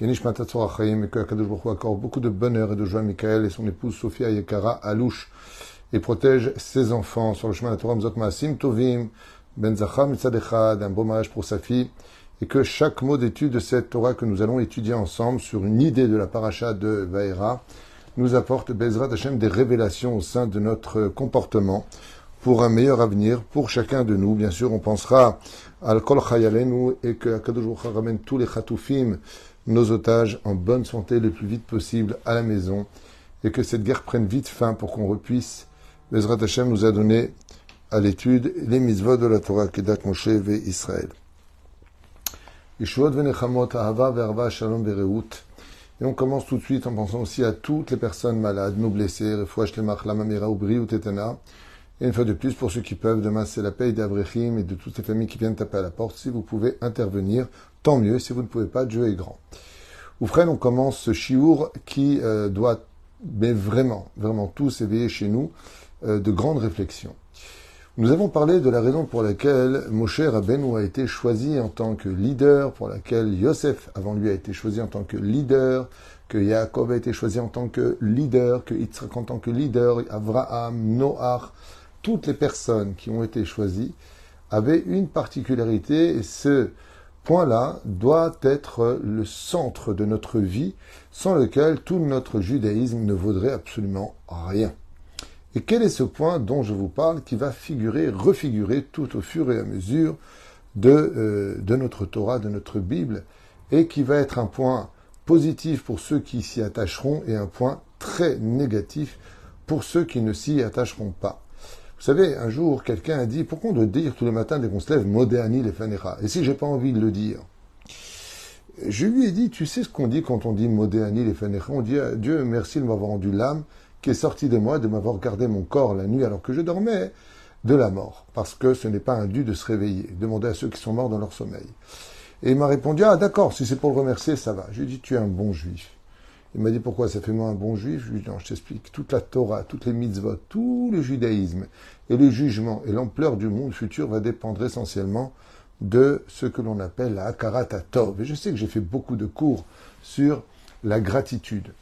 Et que Akadosh Baruch accorde beaucoup de bonheur et de joie à Michael et son épouse Sophia Yekara Alouche et protège ses enfants sur le chemin de la Torah Mzot Maasim Tovim Ben Zachar Mitzad Echad, un beau mariage pour sa fille et que chaque mot d'étude de cette Torah que nous allons étudier ensemble sur une idée de la paracha de Vaera nous apporte Bezrat Hashem des révélations au sein de notre comportement pour un meilleur avenir pour chacun de nous. Bien sûr, on pensera à Kol Chayalenu et que Akadosh Baruch ramène tous les Chatoufim nos otages en bonne santé le plus vite possible à la maison et que cette guerre prenne vite fin pour qu'on repuisse. Bezrat Hashem nous a donné à l'étude les mitzvot de la Torah Kedat Moshe ve Israël. Et on commence tout de suite en pensant aussi à toutes les personnes malades, nos blessés. Et une fois de plus, pour ceux qui peuvent, demain c'est la paix d'Avrechim et de toutes les familles qui viennent taper à la porte. Si vous pouvez intervenir, tant mieux. Si vous ne pouvez pas, Dieu est grand. Oufren, on commence ce chiour qui euh, doit, mais vraiment, vraiment tous éveiller chez nous euh, de grandes réflexions. Nous avons parlé de la raison pour laquelle Moshe Rabbeinu a été choisi en tant que leader, pour laquelle Yosef avant lui a été choisi en tant que leader, que Yaakov a été choisi en tant que leader, que Yitzhak en tant que leader, Avraham, Noach, toutes les personnes qui ont été choisies avaient une particularité et ce point-là doit être le centre de notre vie sans lequel tout notre judaïsme ne vaudrait absolument rien. Et quel est ce point dont je vous parle qui va figurer, refigurer tout au fur et à mesure de, euh, de notre Torah, de notre Bible, et qui va être un point positif pour ceux qui s'y attacheront et un point très négatif pour ceux qui ne s'y attacheront pas? Vous savez, un jour, quelqu'un a dit, pourquoi on doit dire tous les matins dès qu'on se lève, Modéani les Fanecha Et si j'ai pas envie de le dire? Je lui ai dit, tu sais ce qu'on dit quand on dit Modéani les Fanecha On dit, Dieu merci de m'avoir rendu l'âme qui est sortie de moi, de m'avoir gardé mon corps la nuit alors que je dormais de la mort. Parce que ce n'est pas un dû de se réveiller. Demandez à ceux qui sont morts dans leur sommeil. Et il m'a répondu, ah d'accord, si c'est pour le remercier, ça va. Je lui dit, tu es un bon juif. Il m'a dit pourquoi ça fait moi un bon juif? Je lui t'explique. Toute la Torah, toutes les mitzvot, tout le judaïsme et le jugement et l'ampleur du monde futur va dépendre essentiellement de ce que l'on appelle la Hakarat Tov. Et je sais que j'ai fait beaucoup de cours sur la gratitude.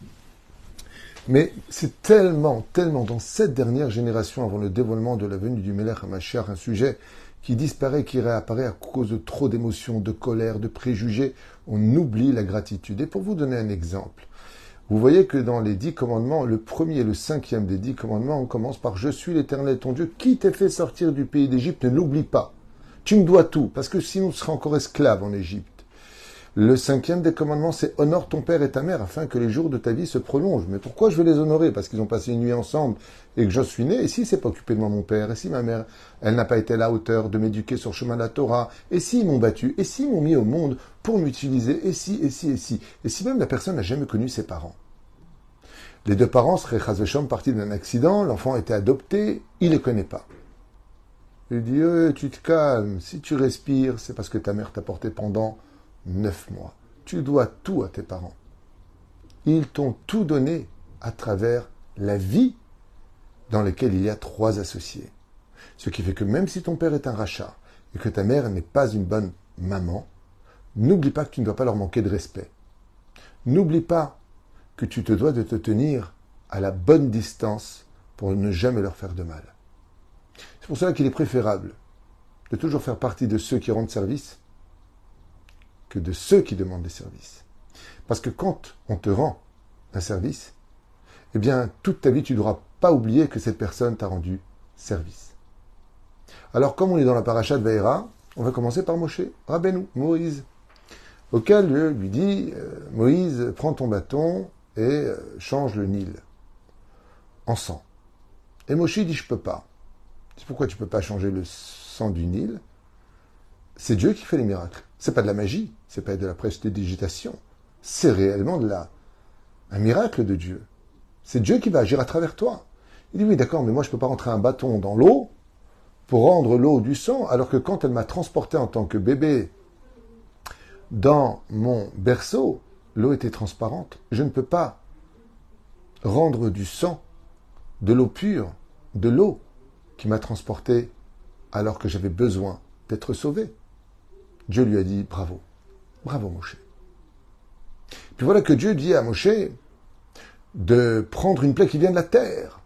Mais c'est tellement, tellement dans cette dernière génération avant le dévoilement de la venue du Melech HaMashiach, un sujet qui disparaît, qui réapparaît à cause de trop d'émotions, de colère, de préjugés, on oublie la gratitude. Et pour vous donner un exemple, vous voyez que dans les dix commandements, le premier et le cinquième des dix commandements, on commence par Je suis l'Éternel ton Dieu, qui t'ai fait sortir du pays d'Égypte, ne l'oublie pas. Tu me dois tout, parce que sinon tu seras encore esclave en Égypte. Le cinquième des commandements, c'est honore ton père et ta mère afin que les jours de ta vie se prolongent. Mais pourquoi je veux les honorer? Parce qu'ils ont passé une nuit ensemble et que je suis né. Et si c'est pas occupé de moi mon père? Et si ma mère, elle n'a pas été à la hauteur de m'éduquer sur le chemin de la Torah? Et s'ils m'ont battu? Et s'ils m'ont mis au monde pour m'utiliser? Et si, et si, et si? Et si même la personne n'a jamais connu ses parents? Les deux parents seraient chazvesham partis d'un accident, l'enfant était adopté, il ne les connaît pas. Il dit, eh, tu te calmes, si tu respires, c'est parce que ta mère t'a porté pendant neuf mois. Tu dois tout à tes parents. Ils t'ont tout donné à travers la vie dans laquelle il y a trois associés. Ce qui fait que même si ton père est un rachat et que ta mère n'est pas une bonne maman, n'oublie pas que tu ne dois pas leur manquer de respect. N'oublie pas que tu te dois de te tenir à la bonne distance pour ne jamais leur faire de mal. C'est pour cela qu'il est préférable de toujours faire partie de ceux qui rendent service que de ceux qui demandent des services. Parce que quand on te rend un service, eh bien, toute ta vie, tu ne devras pas oublier que cette personne t'a rendu service. Alors, comme on est dans la paracha de Vaïra, on va commencer par Moshe, Rabbeinu, Moïse, auquel lui dit, euh, Moïse, prends ton bâton et euh, change le Nil en sang. Et Moshe dit Je peux pas. C'est pourquoi tu peux pas changer le sang du Nil? C'est Dieu qui fait les miracles. C'est pas de la magie, c'est pas de la prestidigitation. C'est réellement de la, un miracle de Dieu. C'est Dieu qui va agir à travers toi. Il dit oui, d'accord, mais moi je ne peux pas rentrer un bâton dans l'eau pour rendre l'eau du sang, alors que quand elle m'a transporté en tant que bébé dans mon berceau, l'eau était transparente. Je ne peux pas rendre du sang, de l'eau pure, de l'eau qui m'a transporté alors que j'avais besoin d'être sauvé. Dieu lui a dit bravo, bravo Moshe. Puis voilà que Dieu dit à Moshe de prendre une plaie qui vient de la terre,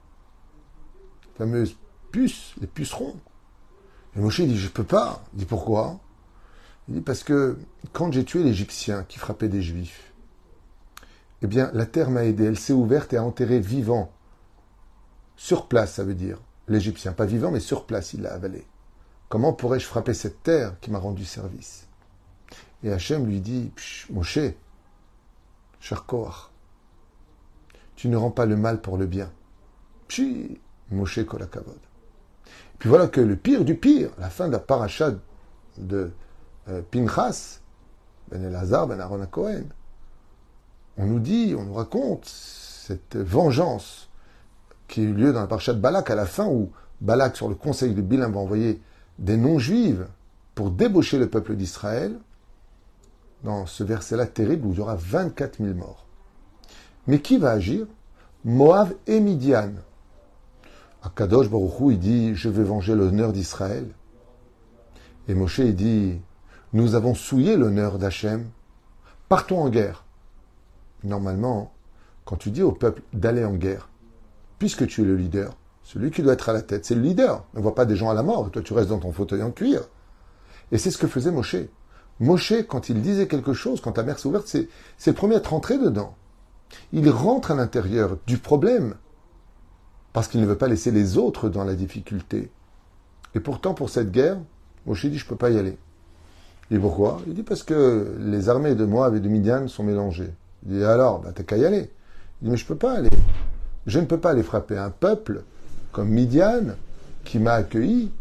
la fameuse puce, les pucerons. Et Moshe dit je peux pas. Il dit pourquoi? Il dit parce que quand j'ai tué l'Égyptien qui frappait des Juifs, eh bien la terre m'a aidé, elle s'est ouverte et a enterré vivant. Sur place, ça veut dire. L'Égyptien, pas vivant, mais sur place, il l'a avalé. Comment pourrais-je frapper cette terre qui m'a rendu service? Et Hachem lui dit, Moshe, cher tu ne rends pas le mal pour le bien. Pshi, Moshe Kolakavod. Puis voilà que le pire du pire, la fin de la paracha de euh, Pinchas, Ben Elazar, Ben Aaron Cohen, on nous dit, on nous raconte cette vengeance qui a eu lieu dans la paracha de Balak à la fin où Balak, sur le conseil de Bilam, va envoyer des non-juives pour débaucher le peuple d'Israël, dans ce verset-là terrible où il y aura 24 000 morts. Mais qui va agir? Moab et Midian. Akadosh Baruchou, il dit Je vais venger l'honneur d'Israël. Et Moshe, il dit Nous avons souillé l'honneur d'Hachem. Partons en guerre. Normalement, quand tu dis au peuple d'aller en guerre, puisque tu es le leader, celui qui doit être à la tête, c'est le leader. Ne voit pas des gens à la mort. Toi, tu restes dans ton fauteuil en cuir. Et c'est ce que faisait Moshe. Moshe, quand il disait quelque chose, quand ta mère s'est ouverte, c'est, c'est le premier à être rentré dedans. Il rentre à l'intérieur du problème parce qu'il ne veut pas laisser les autres dans la difficulté. Et pourtant, pour cette guerre, Moshe dit, je ne peux pas y aller. Et pourquoi? Il dit, parce que les armées de Moab et de Midian sont mélangées. Il dit, alors, bah, t'as qu'à y aller. Il dit, mais je ne peux pas aller. Je ne peux pas aller frapper un peuple comme Midian, qui m'a accueilli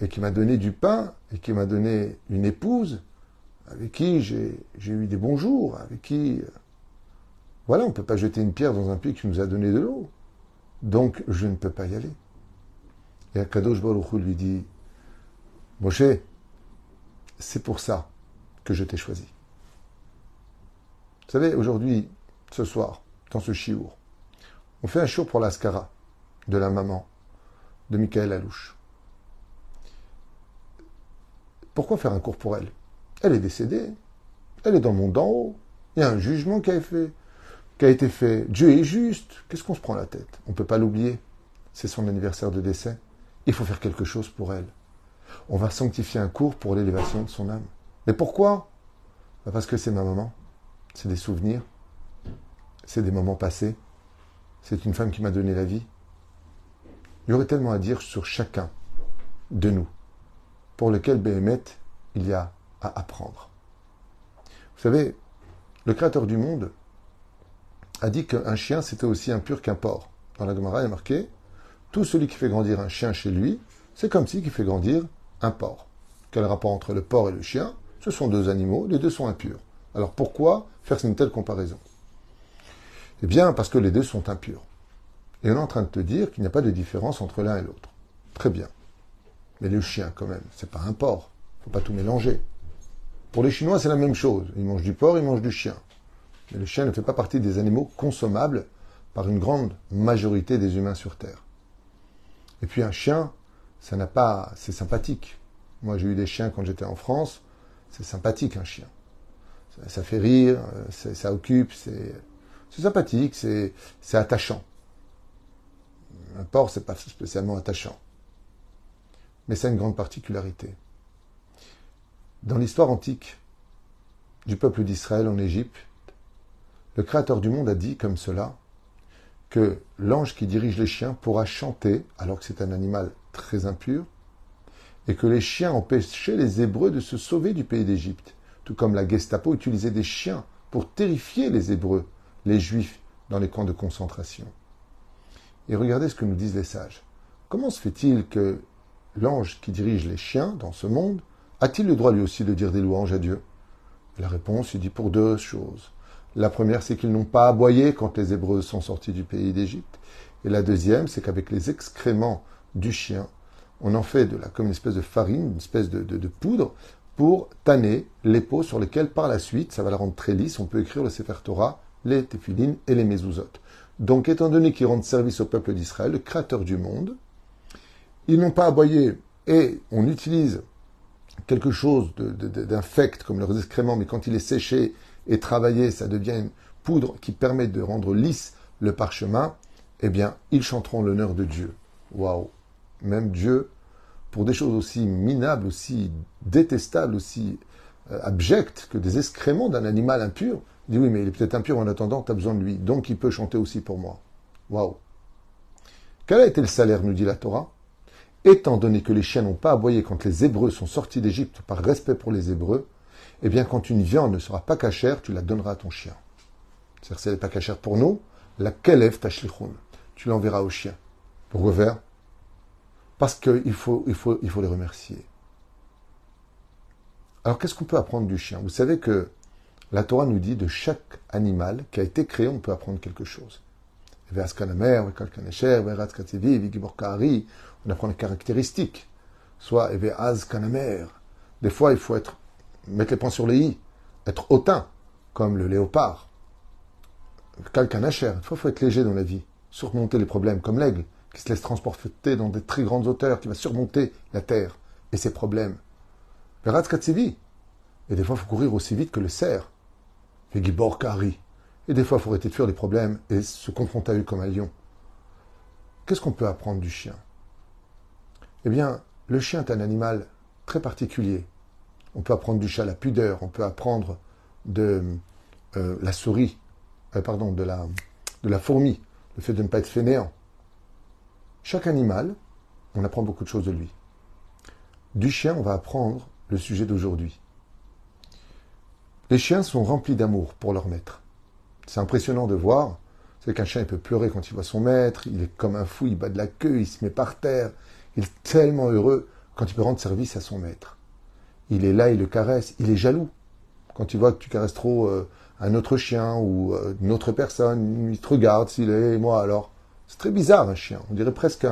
et qui m'a donné du pain et qui m'a donné une épouse avec qui j'ai eu des bons jours, avec qui... Euh, voilà, on ne peut pas jeter une pierre dans un puits qui nous a donné de l'eau. Donc, je ne peux pas y aller. Et Akadosh Baruch lui dit, Moshe, c'est pour ça que je t'ai choisi. Vous savez, aujourd'hui, ce soir, dans ce chiour, on fait un show pour l'Ascara de la maman de Michael Alouche. Pourquoi faire un cours pour elle? Elle est décédée. Elle est dans le monde d'en haut. Il y a un jugement qui a, été fait. Dieu est juste. Qu'est-ce qu'on se prend la tête? On ne peut pas l'oublier. C'est son anniversaire de décès. Il faut faire quelque chose pour elle. On va sanctifier un cours pour l'élévation de son âme. Mais pourquoi? Bah, Parce que c'est ma maman. C'est des souvenirs. C'est des moments passés. C'est une femme qui m'a donné la vie. Il y aurait tellement à dire sur chacun de nous, pour lequel Béhémet, il y a apprendre. Vous savez, le Créateur du monde a dit qu'un chien, c'était aussi impur qu'un porc. Dans la Gemara, il est marqué Tout celui qui fait grandir un chien chez lui, c'est comme si qui fait grandir un porc. Quel rapport entre le porc et le chien? Ce sont deux animaux, les deux sont impurs. Alors pourquoi faire une telle comparaison? Eh bien, parce que les deux sont impurs. Et on est en train de te dire qu'il n'y a pas de différence entre l'un et l'autre. Très bien. Mais le chien, quand même, c'est pas un porc. Faut pas tout mélanger. Pour les Chinois, c'est la même chose. Ils mangent du porc, ils mangent du chien. Mais le chien ne fait pas partie des animaux consommables par une grande majorité des humains sur Terre. Et puis un chien, ça n'a pas, c'est sympathique. Moi, j'ai eu des chiens quand j'étais en France. C'est sympathique un chien. Ça, fait rire, ça occupe, c'est sympathique, c'est attachant. Un porc, c'est pas spécialement attachant. Mais c'est une grande particularité. Dans l'histoire antique du peuple d'Israël en Égypte, le Créateur du monde a dit comme cela que l'ange qui dirige les chiens pourra chanter, alors que c'est un animal très impur, et que les chiens empêchaient les Hébreux de se sauver du pays d'Égypte, tout comme la Gestapo utilisait des chiens pour terrifier les Hébreux, les Juifs, dans les camps de concentration. Et regardez ce que nous disent les sages. Comment se fait-il que l'ange qui dirige les chiens dans ce monde a-t-il le droit lui aussi de dire des louanges à Dieu? La réponse, il dit pour deux choses. La première, c'est qu'ils n'ont pas aboyé quand les Hébreux sont sortis du pays d'Égypte. Et la deuxième, c'est qu'avec les excréments du chien, on en fait de la, comme une espèce de farine, une espèce de, poudre, pour tanner les peaux sur lesquelles, par la suite, ça va la rendre très lisse, on peut écrire le Sefer Torah, les téphilines et les mezuzot. Donc, étant donné qu'ils rendent service au peuple d'Israël, le créateur du monde, ils n'ont pas aboyé et on utilise quelque chose d'infect comme leurs excréments, mais quand il est séché et travaillé, ça devient une poudre qui permet de rendre lisse le parchemin, eh bien, ils chanteront l'honneur de Dieu. Waouh Même Dieu, pour des choses aussi minables, aussi détestables, aussi euh, abjectes que des excréments d'un animal impur, dit oui, mais il est peut-être impur en attendant, tu as besoin de lui, donc il peut chanter aussi pour moi. Waouh Quel a été le salaire, nous dit la Torah? Étant donné que les chiens n'ont pas aboyé quand les Hébreux sont sortis d'Égypte par respect pour les Hébreux, eh bien, quand une viande ne sera pas cachère, tu la donneras à ton chien. C'est-à-dire, si elle n'est pas cachère pour nous, la kelev tashlichun. Tu l'enverras au chien. Pourquoi faire? Parce qu'il faut, il faut, il faut les remercier. Alors, qu'est-ce qu'on peut apprendre du chien? Vous savez que la Torah nous dit de chaque animal qui a été créé, on peut apprendre quelque chose. On apprend les caractéristiques. Soit Des fois, il faut être mettre les points sur les i, être hautain, comme le léopard. Kalkanacher, il faut, être léger dans la vie, surmonter les problèmes, comme l'aigle, qui se laisse transporter dans des très grandes hauteurs, qui va surmonter la terre et ses problèmes. Et des fois, il faut courir aussi vite que le cerf. Et des fois, il faut arrêter de fuir les problèmes et se confronter à eux comme un lion. Qu'est-ce qu'on peut apprendre du chien? Eh bien, le chien est un animal très particulier. On peut apprendre du chat la pudeur, on peut apprendre de euh, la souris, euh, pardon, de la, de la fourmi, le fait de ne pas être fainéant. Chaque animal, on apprend beaucoup de choses de lui. Du chien, on va apprendre le sujet d'aujourd'hui. Les chiens sont remplis d'amour pour leur maître. C'est impressionnant de voir. C'est qu'un chien il peut pleurer quand il voit son maître, il est comme un fou, il bat de la queue, il se met par terre. Il est tellement heureux quand il peut rendre service à son maître il est là, il le caresse, il est jaloux. Quand il voit que tu caresses trop euh, un autre chien ou euh, une autre personne, il te regarde s'il est moi alors. C'est très bizarre un chien. On dirait presque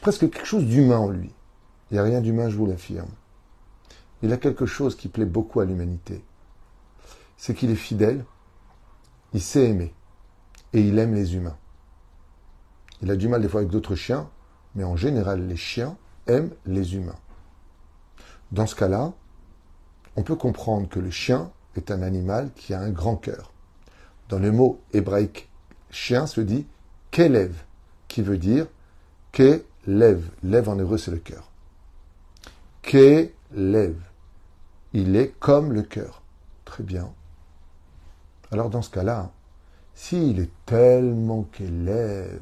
presque quelque chose d'humain en lui. Il n'y a rien d'humain, je vous l'affirme. Il a quelque chose qui plaît beaucoup à l'humanité. C'est qu'il est fidèle, il sait aimer et il aime les humains. Il a du mal des fois avec d'autres chiens, mais en général, les chiens aiment les humains. Dans ce cas-là, on peut comprendre que le chien est un animal qui a un grand cœur. Dans le mot hébraïque chien se dit kelev, qui veut dire kelev. Lève en hébreu, c'est le cœur. Kelev. Il est comme le cœur. Très bien. Alors dans ce cas-là, s'il est tellement kelev,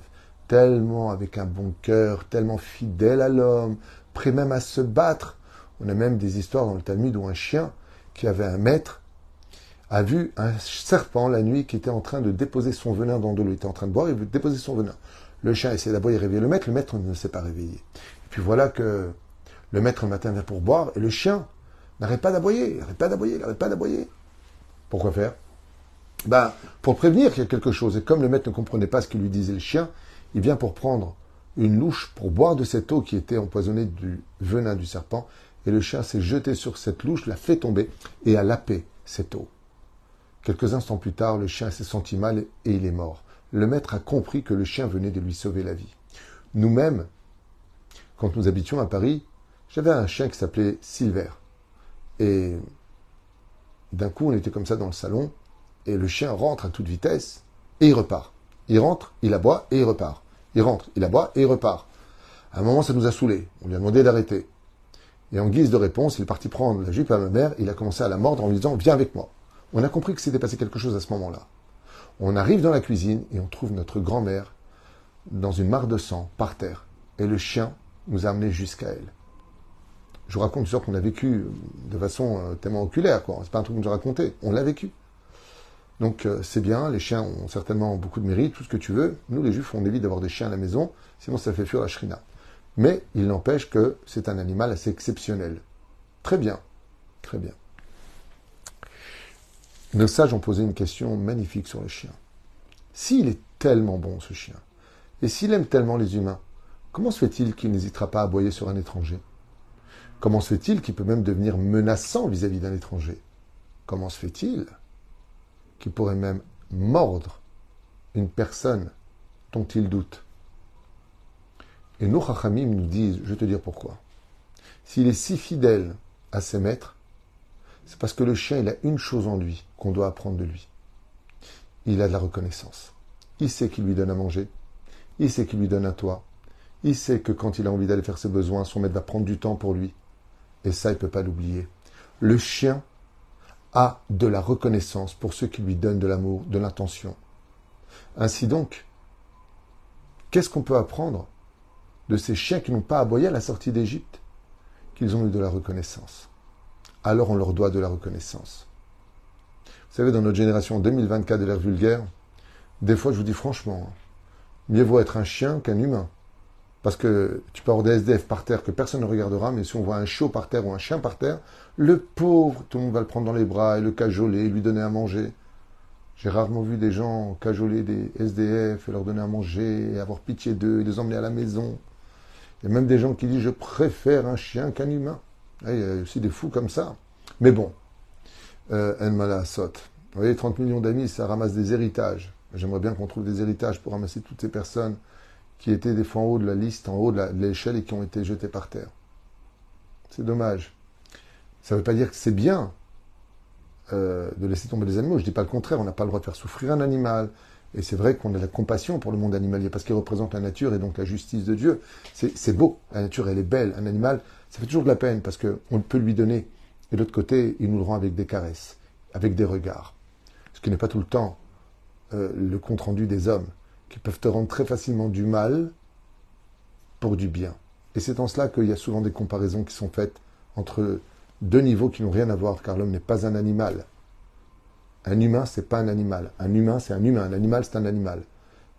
tellement avec un bon cœur, tellement fidèle à l'homme, prêt même à se battre on a même des histoires dans le Talmud où un chien qui avait un maître a vu un serpent la nuit qui était en train de déposer son venin dans de l'eau. Il était en train de boire, il veut déposer son venin. Le chien essaie d'abord de réveiller le maître, le maître ne s'est pas réveillé. Et puis voilà que le maître le matin vient pour boire et le chien n'arrête pas d'aboyer, n'arrête pas d'aboyer, n'arrête pas d'aboyer. Pourquoi faire? Ben, Pour prévenir qu'il y a quelque chose. Et comme le maître ne comprenait pas ce que lui disait le chien, il vient pour prendre une louche pour boire de cette eau qui était empoisonnée du venin du serpent et le chien s'est jeté sur cette louche, l'a fait tomber et a lapé cette eau. Quelques instants plus tard, le chien s'est senti mal et il est mort. Le maître a compris que le chien venait de lui sauver la vie. Nous-mêmes, quand nous habitions à Paris, j'avais un chien qui s'appelait Silver. Et d'un coup, on était comme ça dans le salon, et le chien rentre à toute vitesse, et il repart. Il rentre, il aboie, et il repart. Il rentre, il aboie, et il repart. À un moment, ça nous a saoulés. On lui a demandé d'arrêter. Et en guise de réponse, il est parti prendre la jupe à ma mère, il a commencé à la mordre en lui disant Viens avec moi. On a compris que s'était passé quelque chose à ce moment-là. On arrive dans la cuisine et on trouve notre grand-mère dans une mare de sang, par terre. Et le chien nous a amenés jusqu'à elle. Je vous raconte une histoire qu'on a vécue de façon euh, tellement oculaire, quoi. C'est pas un truc que je raconté. On l'a vécu. Donc euh, c'est bien, les chiens ont certainement beaucoup de mérite, tout ce que tu veux. Nous, les juifs, on évite d'avoir des chiens à la maison, sinon ça fait fuir la shrina. Mais il n'empêche que c'est un animal assez exceptionnel. Très bien, très bien. Nos sages ont posé une question magnifique sur le chien. S'il est tellement bon, ce chien, et s'il aime tellement les humains, comment se fait-il qu'il n'hésitera pas à aboyer sur un étranger? Comment se fait-il qu'il peut même devenir menaçant vis-à-vis d'un étranger? Comment se fait-il qu'il pourrait même mordre une personne dont il doute Et nos Chachamim nous disent, je vais te dire pourquoi. S'il est si fidèle à ses maîtres, c'est parce que le chien, il a une chose en lui qu'on doit apprendre de lui. Il a de la reconnaissance. Il sait qu'il lui donne à manger. Il sait qu'il lui donne à toi. Il sait que quand il a envie d'aller faire ses besoins, son maître va prendre du temps pour lui. Et ça, il ne peut pas l'oublier. Le chien a de la reconnaissance pour ceux qui lui donnent de l'amour, de l'intention. Ainsi donc, qu'est-ce qu'on peut apprendre de ces chiens qui n'ont pas aboyé à la sortie d'Égypte? Qu'ils ont eu de la reconnaissance alors on leur doit de la reconnaissance. Vous savez, dans notre génération 2024 de l'ère vulgaire, des fois je vous dis franchement, hein, mieux vaut être un chien qu'un humain. Parce que tu peux avoir des SDF par terre que personne ne regardera, mais si on voit un chiot par terre ou un chien par terre, le pauvre, tout le monde va le prendre dans les bras et le cajoler, lui donner à manger. J'ai rarement vu des gens cajoler des SDF et leur donner à manger et avoir pitié d'eux et les emmener à la maison. Il y a même des gens qui disent je préfère un chien qu'un humain. Il y a aussi des fous comme ça. Mais bon, euh, saute. Vous voyez, 30 millions d'amis, ça ramasse des héritages. J'aimerais bien qu'on trouve des héritages pour ramasser toutes ces personnes qui étaient des fois en haut de la liste, en haut de l'échelle et qui ont été jetées par terre. C'est dommage. Ça ne veut pas dire que c'est bien euh, de laisser tomber les animaux. Je ne dis pas le contraire. On n'a pas le droit de faire souffrir un animal. Et c'est vrai qu'on a la compassion pour le monde animalier parce qu'il représente la nature et donc la justice de Dieu. C'est beau. La nature, elle est belle. Un animal, ça fait toujours de la peine parce qu'on peut lui donner. Et de l'autre côté, il nous le rend avec des caresses, avec des regards. Ce qui n'est pas tout le temps euh, le compte-rendu des hommes, qui peuvent te rendre très facilement du mal pour du bien. Et c'est en cela qu'il y a souvent des comparaisons qui sont faites entre deux niveaux qui n'ont rien à voir, car l'homme n'est pas un animal. Un humain, c'est pas un animal. Un humain, c'est un humain. Un animal, c'est un animal.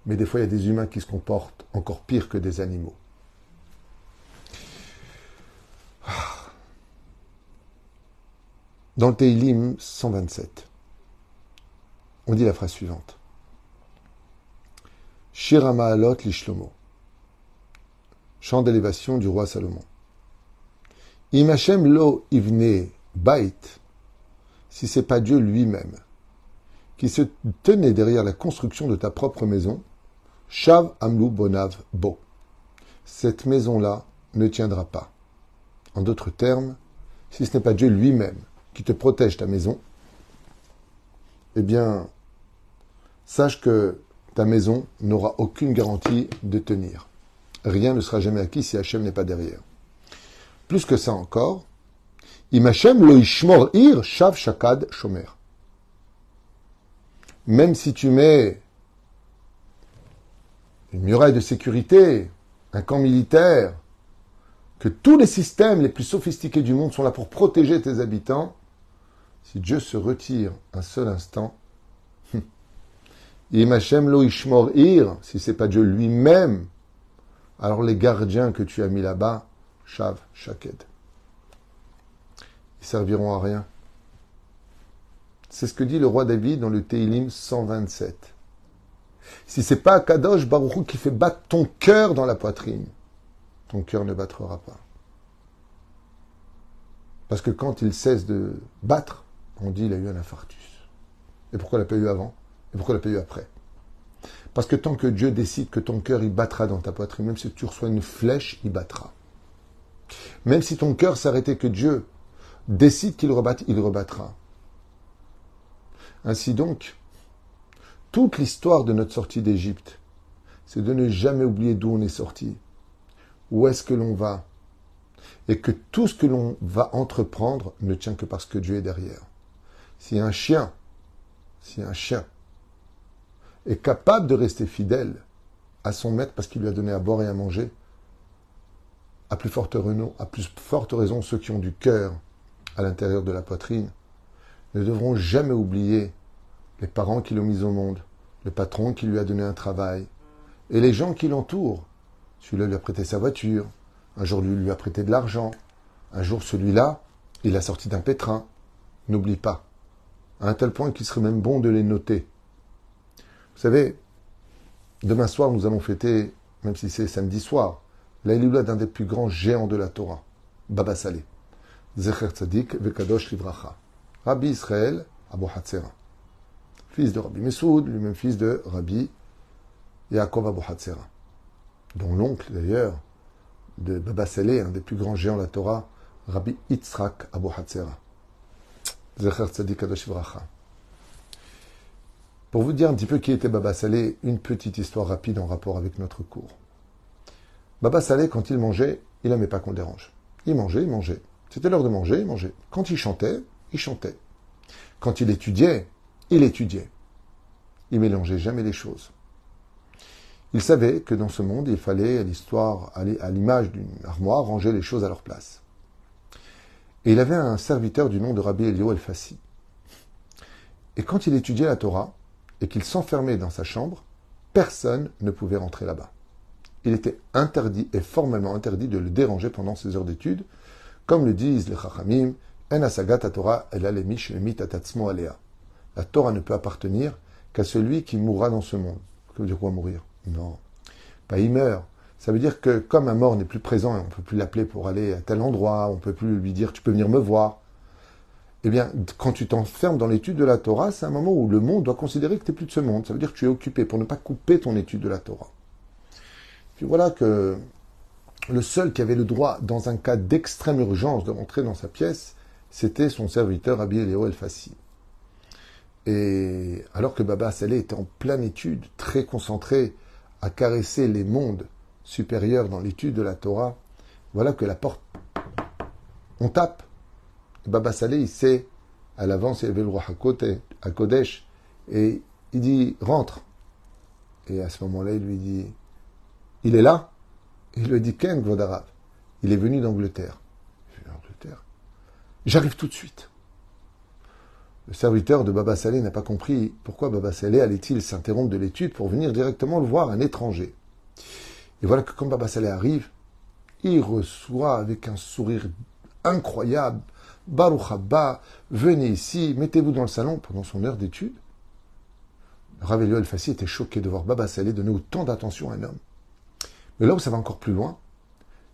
Mais des fois, il y a des humains qui se comportent encore pire que des animaux. Dans le Teilim 127, on dit la phrase suivante. Shirama Alot Lishlomo. Chant d'élévation du roi Salomon. Imachem lo ivne bait, si c'est pas Dieu lui-même, qui se tenait derrière la construction de ta propre maison, Shav Amlou Bonav Bo. Cette maison-là ne tiendra pas. En d'autres termes, si ce n'est pas Dieu lui-même qui te protège ta maison, eh bien, sache que ta maison n'aura aucune garantie de tenir. Rien ne sera jamais acquis si Hachem n'est pas derrière. Plus que ça encore. Même si tu mets une muraille de sécurité, un camp militaire, que tous les systèmes les plus sophistiqués du monde sont là pour protéger tes habitants, si Dieu se retire un seul instant, Imachem lo ishmor ir, si c'est pas Dieu lui-même, alors les gardiens que tu as mis là-bas, Shav, Shaked, ils serviront à rien. C'est ce que dit le roi David dans le Teilim 127. Si c'est pas Kadosh Baruch qui fait battre ton cœur dans la poitrine, ton cœur ne battra pas. Parce que quand il cesse de battre, on dit il a eu un infarctus. Et pourquoi il l'a pas eu avant? Et pourquoi l'a pas eu après? Parce que tant que Dieu décide que ton cœur il battra dans ta poitrine, même si tu reçois une flèche, il battra. Même si ton cœur s'arrêtait que Dieu décide qu'il rebatte, il rebattra. Ainsi donc, toute l'histoire de notre sortie d'Égypte, c'est de ne jamais oublier d'où on est sorti, où est-ce que l'on va, et que tout ce que l'on va entreprendre ne tient que parce que Dieu est derrière. Si un chien, si un chien est capable de rester fidèle à son maître parce qu'il lui a donné à boire et à manger, à plus forte raison, à plus forte raison ceux qui ont du cœur à l'intérieur de la poitrine, ne devront jamais oublier les parents qui l'ont mis au monde, le patron qui lui a donné un travail, et les gens qui l'entourent. Celui-là lui a prêté sa voiture, un jour lui lui a prêté de l'argent, un jour celui-là, il a sorti d'un pétrin. N'oublie pas à un tel point qu'il serait même bon de les noter. Vous savez, demain soir, nous allons fêter, même si c'est samedi soir, l'Aïloula d'un des plus grands géants de la Torah, Baba Saleh. Zecher Tzadik Vekadosh Livracha. Rabbi Israël Abu Hatzera. Fils de Rabbi Mesoud, lui-même fils de Rabbi Yaakov Abu Hatzera. Dont l'oncle, d'ailleurs, de Baba Saleh, un des plus grands géants de la Torah, Rabbi Yitzhak Abu Hatzera. Zecher Tzadik Kadosh Livracha. Pour vous dire un petit peu qui était Baba Saleh, une petite histoire rapide en rapport avec notre cours. Baba Saleh, quand il mangeait, il n'aimait pas qu'on le dérange. Il mangeait, il mangeait. C'était l'heure de manger, il mangeait. Quand il chantait, il chantait. Quand il étudiait, il étudiait. Il mélangeait jamais les choses. Il savait que dans ce monde, il fallait, à l'histoire, à l'image d'une armoire, ranger les choses à leur place. Et il avait un serviteur du nom de Rabbi Elio El Fassi. Et quand il étudiait la Torah et qu'il s'enfermait dans sa chambre, personne ne pouvait rentrer là-bas. Il était interdit et formellement interdit de le déranger pendant ses heures d'études, comme le disent les Chachamim, En Torah el alea. La Torah ne peut appartenir qu'à celui qui mourra dans ce monde. Que veut dire quoi mourir? Non. Pas il meurt. Ça veut dire que comme un mort n'est plus présent et on ne peut plus l'appeler pour aller à tel endroit, on ne peut plus lui dire tu peux venir me voir. Eh bien, quand tu t'enfermes dans l'étude de la Torah, c'est un moment où le monde doit considérer que tu n'es plus de ce monde. Ça veut dire que tu es occupé pour ne pas couper ton étude de la Torah. Puis voilà que le seul qui avait le droit, dans un cas d'extrême urgence, de rentrer dans sa pièce, c'était son serviteur Abi Léo El Fassi. Et alors que Baba Saleh était en pleine étude, très concentré à caresser les mondes supérieurs dans l'étude de la Torah, voilà que la porte, on tape. Baba Saleh, il sait, à l'avance, il y avait le roi à Kodesh, et il dit, rentre. Et à ce moment-là, il lui dit, il est là il lui dit Ken Gvodarav. Il est venu d'Angleterre. D'Angleterre. J'arrive tout de suite. Le serviteur de Baba Saleh n'a pas compris pourquoi Baba Saleh allait-il s'interrompre de l'étude pour venir directement le voir, un étranger. Et voilà que quand Baba Saleh arrive, il reçoit avec un sourire incroyable Baruch Abba, venez ici, mettez-vous dans le salon pendant son heure d'étude. Rav El Fassi était choqué de voir Baba Saleh donner autant d'attention à un homme. Mais là où ça va encore plus loin,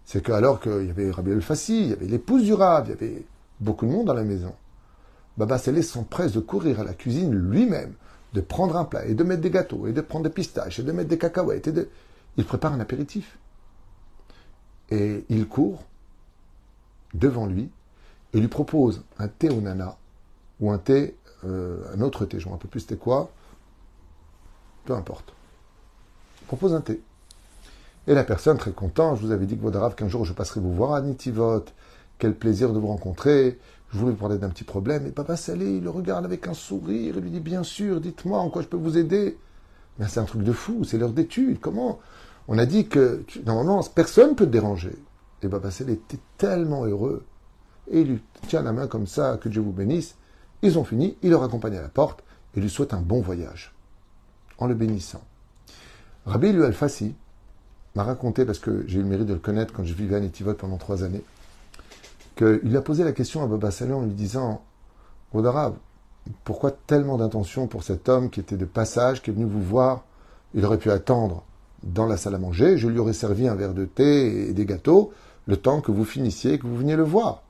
c'est qu'alors qu'il y avait Rabbi El-Fassi, il y avait l'épouse du Rab, il y avait beaucoup de monde dans la maison, Baba Saleh s'empresse de courir à la cuisine lui-même, de prendre un plat et de mettre des gâteaux et de prendre des pistaches et de mettre des cacahuètes et de... Il prépare un apéritif. Et il court devant lui et lui propose un thé au nana ou un thé, euh, un autre thé, je ne me rappelle plus c'était quoi, peu importe. Il propose un thé. Et la personne, très content, je vous avais dit que Vodarav, qu'un jour je passerai vous voir à Nitivot. Quel plaisir de vous rencontrer. Je voulais vous parler d'un petit problème. Et Papa Salé, il le regarde avec un sourire et lui dit Bien sûr, dites-moi en quoi je peux vous aider. Mais c'est un truc de fou, c'est l'heure d'étude. Comment? On a dit que normalement, personne ne peut te déranger. Et Papa Salé était tellement heureux. Et il lui tient la main comme ça, que Dieu vous bénisse. Ils ont fini, il leur accompagne à la porte et lui souhaite un bon voyage. En le bénissant. Rabbi lui Al-Fassi, m'a raconté, parce que j'ai eu le mérite de le connaître quand je vivais à Netivot pendant trois années, qu'il a posé la question à Baba Saleh en lui disant Rodara, pourquoi tellement d'intention pour cet homme qui était de passage, qui est venu vous voir? Il aurait pu attendre dans la salle à manger, je lui aurais servi un verre de thé et des gâteaux, le temps que vous finissiez et que vous veniez le voir.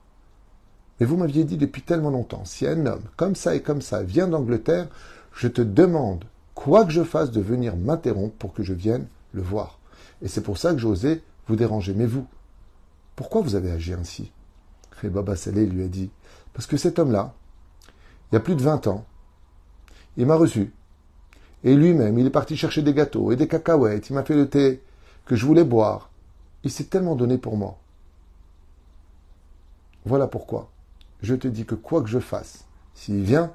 Mais vous m'aviez dit depuis tellement longtemps, si un homme comme ça et comme ça vient d'Angleterre, je te demande, quoi que je fasse, de venir m'interrompre pour que je vienne le voir. Et c'est pour ça que j'osais vous déranger. Mais vous, pourquoi vous avez agi ainsi? Et Baba Saleh lui a dit Parce que cet homme-là, il y a plus de 20 ans, il m'a reçu. Et lui-même, il est parti chercher des gâteaux et des cacahuètes. Il m'a fait le thé que je voulais boire. Il s'est tellement donné pour moi. Voilà pourquoi je te dis que quoi que je fasse, s'il vient,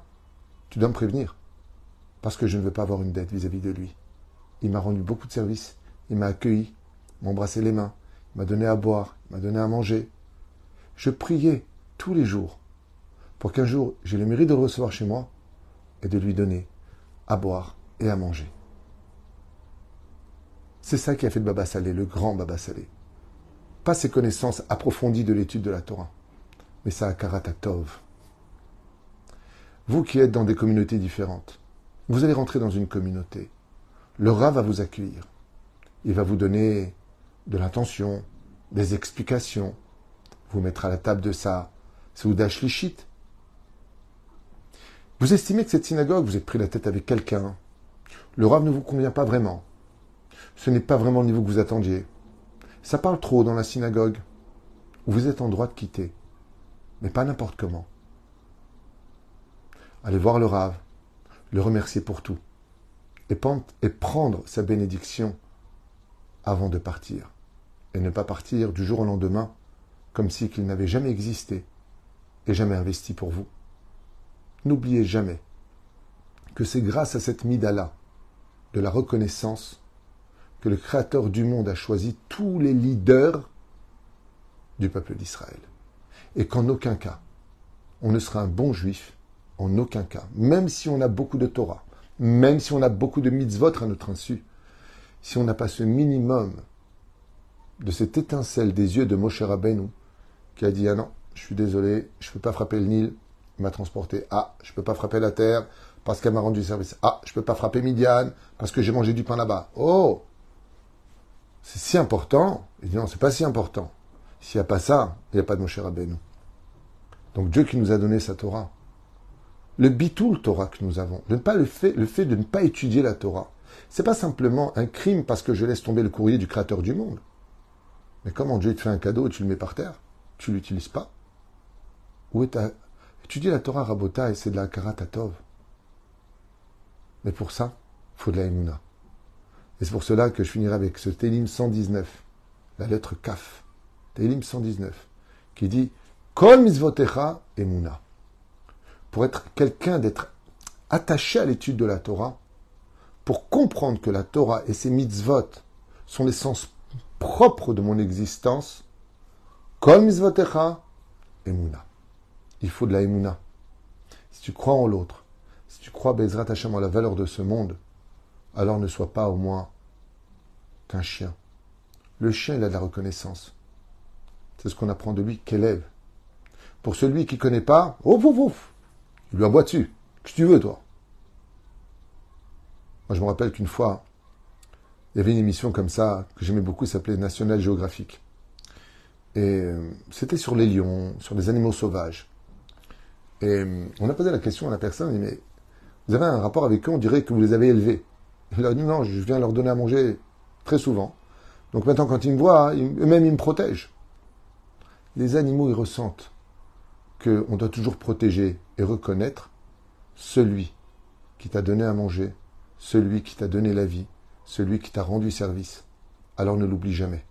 tu dois me prévenir. Parce que je ne veux pas avoir une dette vis-à-vis -vis de lui. Il m'a rendu beaucoup de services. Il m'a accueilli, m'a embrassé les mains, m'a donné à boire, m'a donné à manger. Je priais tous les jours pour qu'un jour j'ai le mérite de le recevoir chez moi et de lui donner à boire et à manger. C'est ça qui a fait de Baba Salé, le grand Baba Salé. Pas ses connaissances approfondies de l'étude de la Torah, mais sa Tov. Vous qui êtes dans des communautés différentes, vous allez rentrer dans une communauté. Le Rav va vous accueillir. Il va vous donner de l'intention, des explications, vous mettre à la table de ça, Soudash Lichit. Vous estimez que cette synagogue, vous êtes pris la tête avec quelqu'un. Le Rav ne vous convient pas vraiment. Ce n'est pas vraiment le niveau que vous attendiez. Ça parle trop dans la synagogue. Vous êtes en droit de quitter. Mais pas n'importe comment. Allez voir le Rav, le remercier pour tout. Et, et prendre sa bénédiction avant de partir. Et ne pas partir du jour au lendemain comme si qu'il n'avait jamais existé et jamais investi pour vous. N'oubliez jamais que c'est grâce à cette midala de la reconnaissance que le Créateur du monde a choisi tous les leaders du peuple d'Israël. Et qu'en aucun cas, on ne sera un bon juif, en aucun cas, même si on a beaucoup de Torah, même si on a beaucoup de mitzvot à notre insu, si on n'a pas ce minimum de cette étincelle des yeux de Moshe Rabbeinu, qui a dit Ah non, je suis désolé, je ne peux pas frapper le Nil, il m'a transporté. Ah, je ne peux pas frapper la terre parce qu'elle m'a rendu service. Ah, je ne peux pas frapper Midian parce que j'ai mangé du pain là-bas. Oh C'est si important. Il dit non, c'est pas si important. S'il n'y a pas ça, il n'y a pas de Moshe Rabbeinu. Donc Dieu qui nous a donné sa Torah. Le bitoul Torah que nous avons, pas le, fait, le fait de ne pas étudier la Torah, c'est pas simplement un crime parce que je laisse tomber le courrier du Créateur du monde. Mais comment Dieu te fait un cadeau et tu le mets par terre? Tu ne l'utilises pas? Où est ta... Étudier la Torah Rabota et c'est de la Karatatov. Mais pour ça, il faut de la Emouna. Et c'est pour cela que je finirai avec ce Télim 119, la lettre Kaf. Télim 119, qui dit Kol misvotecha Emouna. Pour être quelqu'un, d'être attaché à l'étude de la Torah, pour comprendre que la Torah et ses mitzvot sont l'essence propre de mon existence, Kol misvotecha Emouna. Il faut de la Emouna. Si tu crois en l'autre, si tu crois, Bezrat Hashem, en la valeur de ce monde, alors ne sois pas au moins qu'un chien. Le chien, il a de la reconnaissance. C'est ce qu'on apprend de lui qu'élève. Pour celui qui ne connaît pas, ouf, ouf, ouf, il lui aboie dessus. Qu'est-ce que tu veux, toi Moi, je me rappelle qu'une fois, il y avait une émission comme ça, que j'aimais beaucoup, s'appelait National Geographic. Et euh, c'était sur les lions, sur les animaux sauvages. Et euh, on a posé la question à la personne, dit, mais vous avez un rapport avec eux, on dirait que vous les avez élevés. Il a dit, non, je viens leur donner à manger très souvent. Donc maintenant, quand ils me voient, eux-mêmes, ils me protègent. Les animaux, ils ressentent qu'on doit toujours protéger et reconnaître celui qui t'a donné à manger, celui qui t'a donné la vie, celui qui t'a rendu service. Alors ne l'oublie jamais.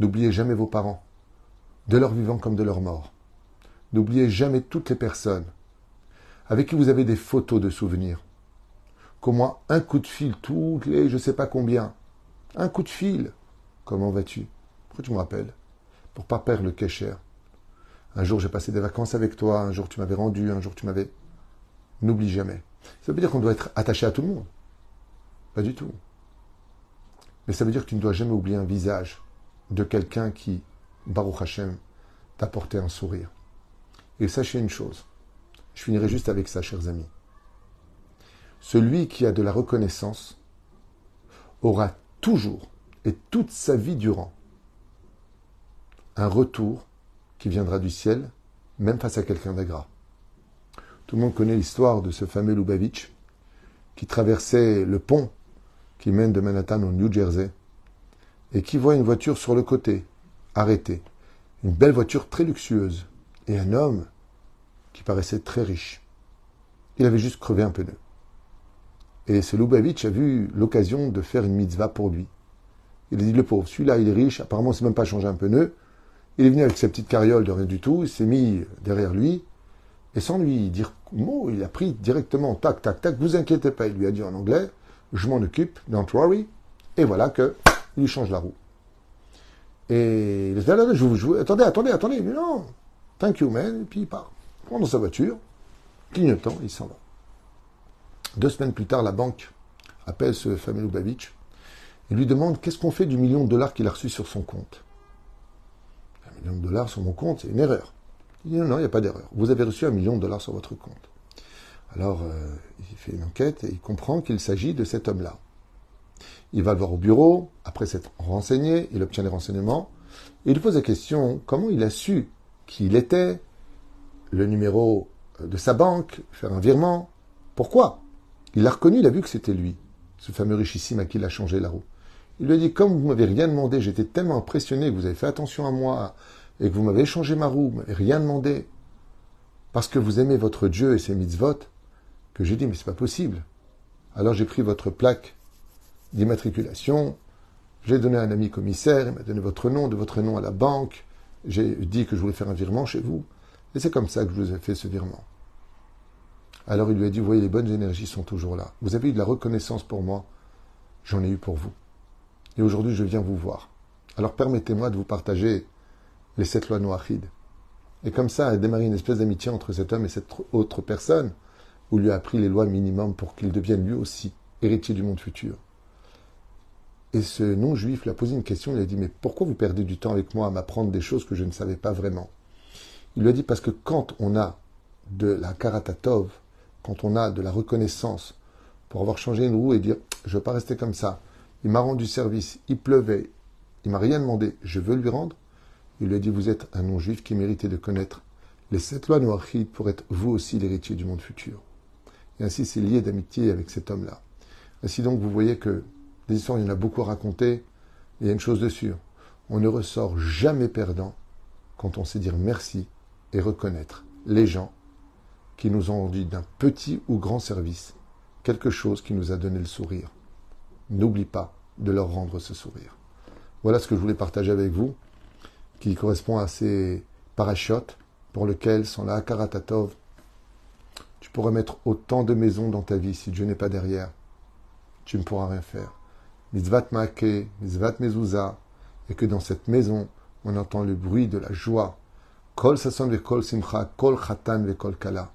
N'oubliez jamais vos parents, de leur vivant comme de leur mort. N'oubliez jamais toutes les personnes avec qui vous avez des photos de souvenirs. Qu'au moins un coup de fil, toutes les je ne sais pas combien. Un coup de fil. Comment vas-tu? Pourquoi tu me rappelles? Pour pas perdre le kécher. Un jour j'ai passé des vacances avec toi, un jour tu m'avais rendu, un jour tu m'avais. N'oublie jamais. Ça veut dire qu'on doit être attaché à tout le monde. Pas du tout. Mais ça veut dire que tu ne dois jamais oublier un visage de quelqu'un qui, Baruch Hashem, t'a porté un sourire. Et sachez une chose, je finirai juste avec ça, chers amis. Celui qui a de la reconnaissance aura toujours et toute sa vie durant un retour qui viendra du ciel, même face à quelqu'un d'agrat. Tout le monde connaît l'histoire de ce fameux Lubavitch qui traversait le pont qui mène de Manhattan au New Jersey et qui voit une voiture sur le côté, arrêtée. Une belle voiture très luxueuse et un homme qui paraissait très riche. Il avait juste crevé un pneu. Et ce Lubavitch a vu l'occasion de faire une mitzvah pour lui. Il a dit, le pauvre, celui-là, il est riche, apparemment, il ne sait même pas changer un pneu. Il est venu avec sa petite carriole de rien du tout, il s'est mis derrière lui, et sans lui dire mot, il a pris directement, tac, tac, tac, vous inquiétez pas, il lui a dit en anglais, je m'en occupe, don't worry, et voilà que il lui change la roue. Et il a dit, ah, je vous, attendez, attendez, attendez, il dit, non, thank you man, et puis il part. prend dans sa voiture, clignotant, il s'en va. Deux semaines plus tard, la banque appelle ce fameux Lubavitch et lui demande qu'est-ce qu'on fait du million de dollars qu'il a reçu sur son compte? Million de dollars sur mon compte, c'est une erreur. Il dit non, non, il n'y a pas d'erreur. Vous avez reçu un million de dollars sur votre compte. Alors, euh, il fait une enquête et il comprend qu'il s'agit de cet homme-là. Il va le voir au bureau, après s'être renseigné, il obtient les renseignements, et il pose la question comment il a su qui il était, le numéro de sa banque, faire un virement? Pourquoi? Il l'a reconnu, il a vu que c'était lui, ce fameux richissime à qui il a changé la roue. Il lui a dit, comme vous m'avez rien demandé, j'étais tellement impressionné que vous avez fait attention à moi et que vous m'avez changé ma roue, vous rien demandé, parce que vous aimez votre Dieu et ses mitzvot, que j'ai dit, mais c'est pas possible. Alors j'ai pris votre plaque d'immatriculation, j'ai donné à un ami commissaire, il m'a donné votre nom, de votre nom à la banque, j'ai dit que je voulais faire un virement chez vous, et c'est comme ça que je vous ai fait ce virement. Alors il lui a dit, vous voyez, les bonnes énergies sont toujours là. Vous avez eu de la reconnaissance pour moi, j'en ai eu pour vous. Et aujourd'hui, je viens vous voir. Alors permettez-moi de vous partager les sept lois noachides. Et comme ça a démarré une espèce d'amitié entre cet homme et cette autre personne, où lui a appris les lois minimum pour qu'il devienne lui aussi héritier du monde futur. Et ce non-juif lui a posé une question, il a dit, mais pourquoi vous perdez du temps avec moi à m'apprendre des choses que je ne savais pas vraiment? Il lui a dit, parce que quand on a de la karatatov, quand on a de la reconnaissance pour avoir changé une roue et dire, je ne veux pas rester comme ça, il m'a rendu service, il pleuvait, il m'a rien demandé, je veux lui rendre, il lui a dit, vous êtes un non-juif qui méritait de connaître les sept lois noachides pour être vous aussi l'héritier du monde futur. Et ainsi, c'est lié d'amitié avec cet homme-là. Ainsi donc, vous voyez que des histoires, il y en a beaucoup à raconter. Il y a une chose de sûre. On ne ressort jamais perdant quand on sait dire merci et reconnaître les gens qui nous ont rendu d'un petit ou grand service quelque chose qui nous a donné le sourire. N'oublie pas de leur rendre ce sourire. Voilà ce que je voulais partager avec vous, qui correspond à ces parachutes pour lesquels, sans la Karatatov, tu pourrais mettre autant de maisons dans ta vie si Dieu n'est pas derrière. Tu ne pourras rien faire. Mitzvat Maake, Mitzvat Mezouza, et que dans cette maison, on entend le bruit de la joie. Kol Sasson Kol Simcha, Kol Khatan Kol Kala.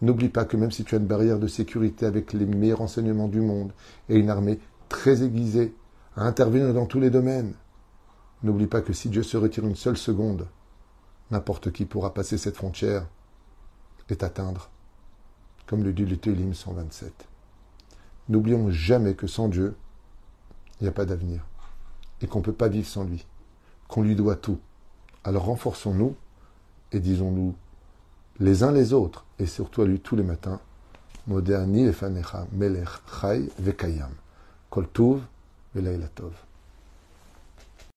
N'oublie pas que même si tu as une barrière de sécurité avec les meilleurs renseignements du monde et une armée très aiguisée à intervenir dans tous les domaines, n'oublie pas que si Dieu se retire une seule seconde, n'importe qui pourra passer cette frontière et t'atteindre comme le dit le Télim 127. N'oublions jamais que sans Dieu, il n'y a pas d'avenir, et qu'on ne peut pas vivre sans lui, qu'on lui doit tout. Alors renforçons-nous et disons-nous les uns les autres, et surtout à lui tous les matins, melech chai vekayam, kol velaylatov.